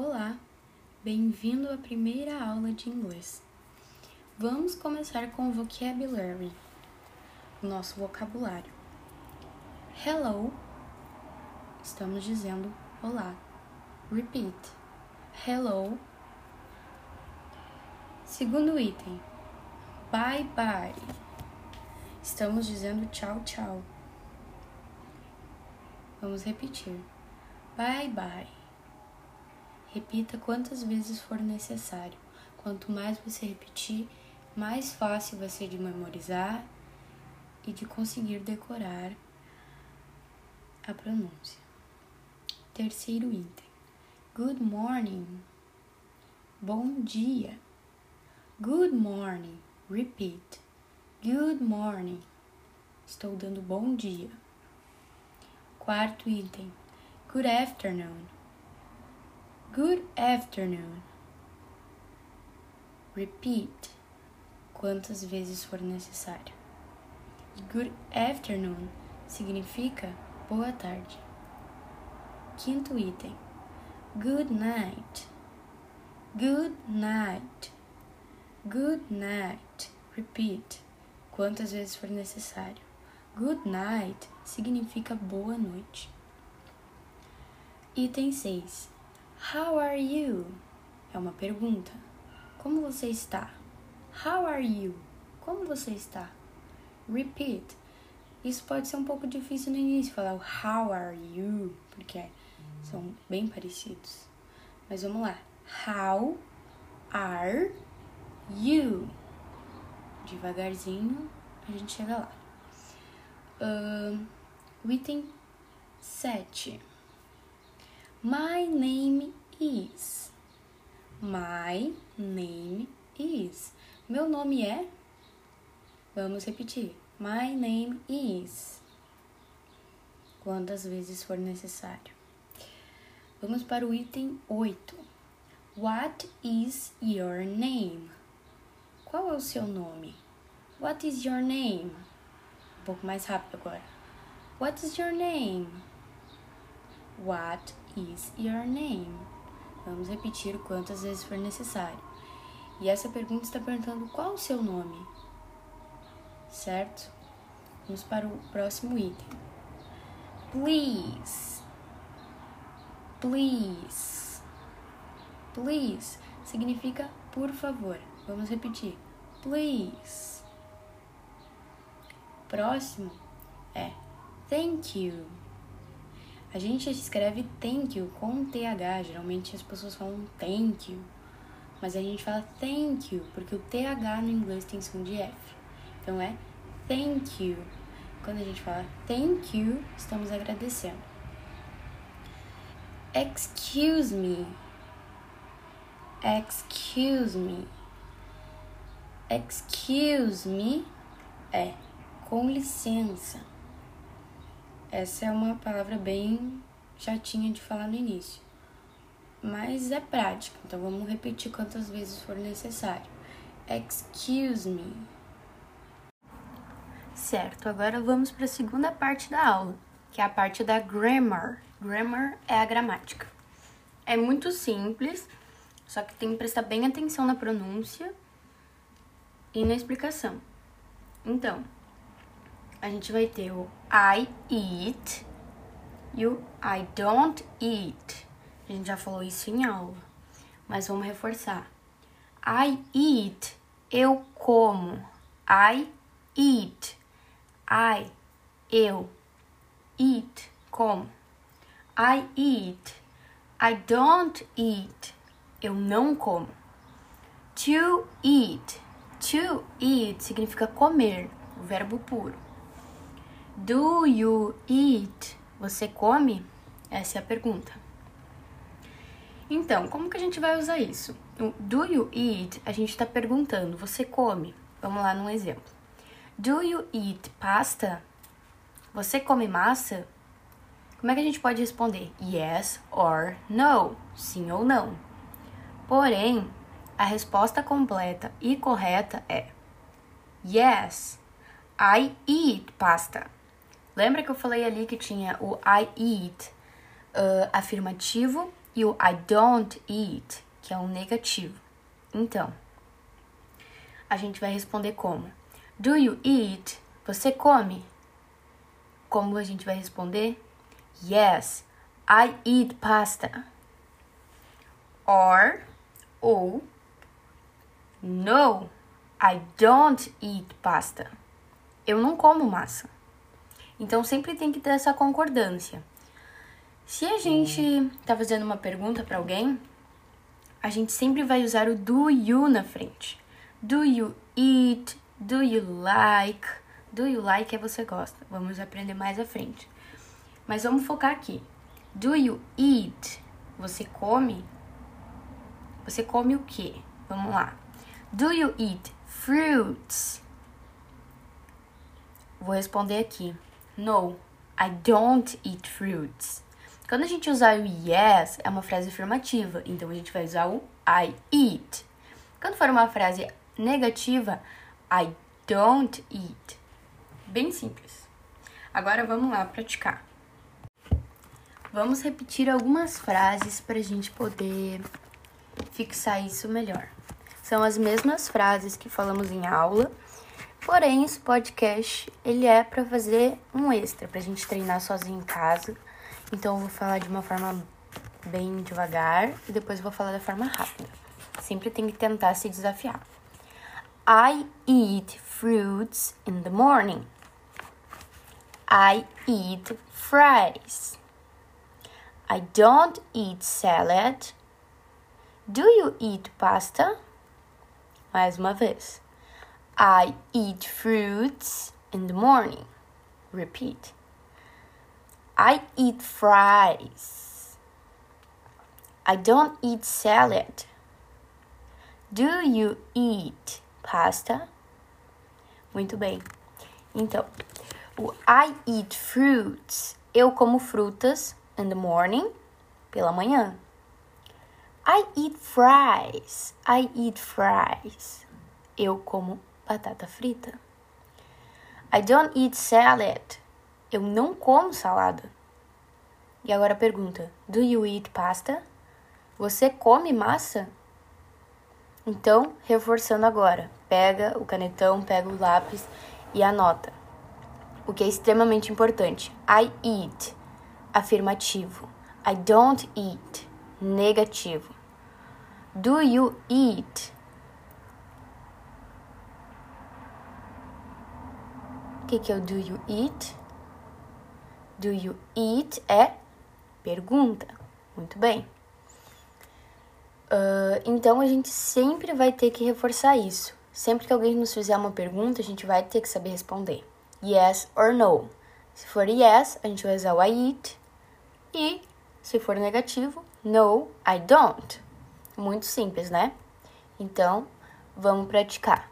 Olá, bem-vindo à primeira aula de inglês. Vamos começar com o vocabulary, nosso vocabulário. Hello, estamos dizendo olá. Repeat, hello. Segundo item, bye bye. Estamos dizendo tchau, tchau. Vamos repetir. Bye bye. Repita quantas vezes for necessário. Quanto mais você repetir, mais fácil vai ser de memorizar e de conseguir decorar a pronúncia. Terceiro item. Good morning. Bom dia. Good morning. Repeat. Good morning. Estou dando bom dia. Quarto item. Good afternoon. Good afternoon. Repeat quantas vezes for necessário. Good afternoon significa boa tarde. Quinto item. Good night. Good night. Good night. Repeat quantas vezes for necessário. Good night significa boa noite. Item 6. How are you? É uma pergunta. Como você está? How are you? Como você está? Repeat. Isso pode ser um pouco difícil no início, falar o how are you, porque são bem parecidos. Mas vamos lá. How are you? Devagarzinho a gente chega lá. Uh, item 7. My name is. My name is. Meu nome é. Vamos repetir. My name is. Quantas vezes for necessário. Vamos para o item 8. What is your name? Qual é o seu nome? What is your name? Um pouco mais rápido agora. What is your name? What is your name? Vamos repetir quantas vezes for necessário. E essa pergunta está perguntando qual o seu nome, certo? Vamos para o próximo item. Please. Please. Please significa por favor. Vamos repetir. Please. Próximo é thank you. A gente escreve thank you com TH, geralmente as pessoas falam thank you, mas a gente fala thank you porque o TH no inglês tem som de F. Então é thank you. Quando a gente fala thank you, estamos agradecendo. Excuse me. Excuse me. Excuse me é com licença. Essa é uma palavra bem chatinha de falar no início, mas é prática, então vamos repetir quantas vezes for necessário. Excuse me. Certo, agora vamos para a segunda parte da aula, que é a parte da grammar. Grammar é a gramática. É muito simples, só que tem que prestar bem atenção na pronúncia e na explicação. Então, a gente vai ter o I eat e o I don't eat. A gente já falou isso em aula, mas vamos reforçar. I eat, eu como. I eat. I, eu. Eat, como. I eat. I don't eat. Eu não como. To eat. To eat significa comer, o verbo puro. Do you eat? Você come? Essa é a pergunta. Então, como que a gente vai usar isso? O do you eat, a gente está perguntando, você come? Vamos lá num exemplo. Do you eat pasta? Você come massa? Como é que a gente pode responder? Yes or no. Sim ou não. Porém, a resposta completa e correta é Yes, I eat pasta. Lembra que eu falei ali que tinha o I eat uh, afirmativo e o I don't eat, que é um negativo. Então, a gente vai responder como? Do you eat? Você come? Como a gente vai responder? Yes, I eat pasta. Or, ou, no, I don't eat pasta. Eu não como massa. Então sempre tem que ter essa concordância. Se a gente tá fazendo uma pergunta para alguém, a gente sempre vai usar o do you na frente. Do you eat? Do you like? Do you like é você gosta. Vamos aprender mais à frente. Mas vamos focar aqui. Do you eat? Você come? Você come o quê? Vamos lá. Do you eat fruits? Vou responder aqui. No, I don't eat fruits. Quando a gente usar o yes, é uma frase afirmativa, então a gente vai usar o I eat. Quando for uma frase negativa, I don't eat. Bem simples. Agora vamos lá praticar. Vamos repetir algumas frases para a gente poder fixar isso melhor. São as mesmas frases que falamos em aula, porém esse podcast ele é para fazer um extra, para a gente treinar sozinho em casa. Então eu vou falar de uma forma bem devagar e depois vou falar da forma rápida. Sempre tem que tentar se desafiar. I eat fruits in the morning. I eat fries. I don't eat salad. Do you eat pasta? Mais uma vez. I eat fruits in the morning. Repeat. I eat fries. I don't eat salad. Do you eat pasta? Muito bem. Então, o I eat fruits, eu como frutas in the morning, pela manhã. I eat fries. I eat fries. Eu como batata frita. I don't eat salad. Eu não como salada. E agora pergunta: Do you eat pasta? Você come massa? Então, reforçando agora, pega o canetão, pega o lápis e anota. O que é extremamente importante. I eat, afirmativo. I don't eat, negativo. Do you eat? Que, que é o do you eat? Do you eat é pergunta. Muito bem. Uh, então a gente sempre vai ter que reforçar isso. Sempre que alguém nos fizer uma pergunta, a gente vai ter que saber responder. Yes or no. Se for yes, a gente vai usar o I eat. E se for negativo, no, I don't. Muito simples, né? Então, vamos praticar.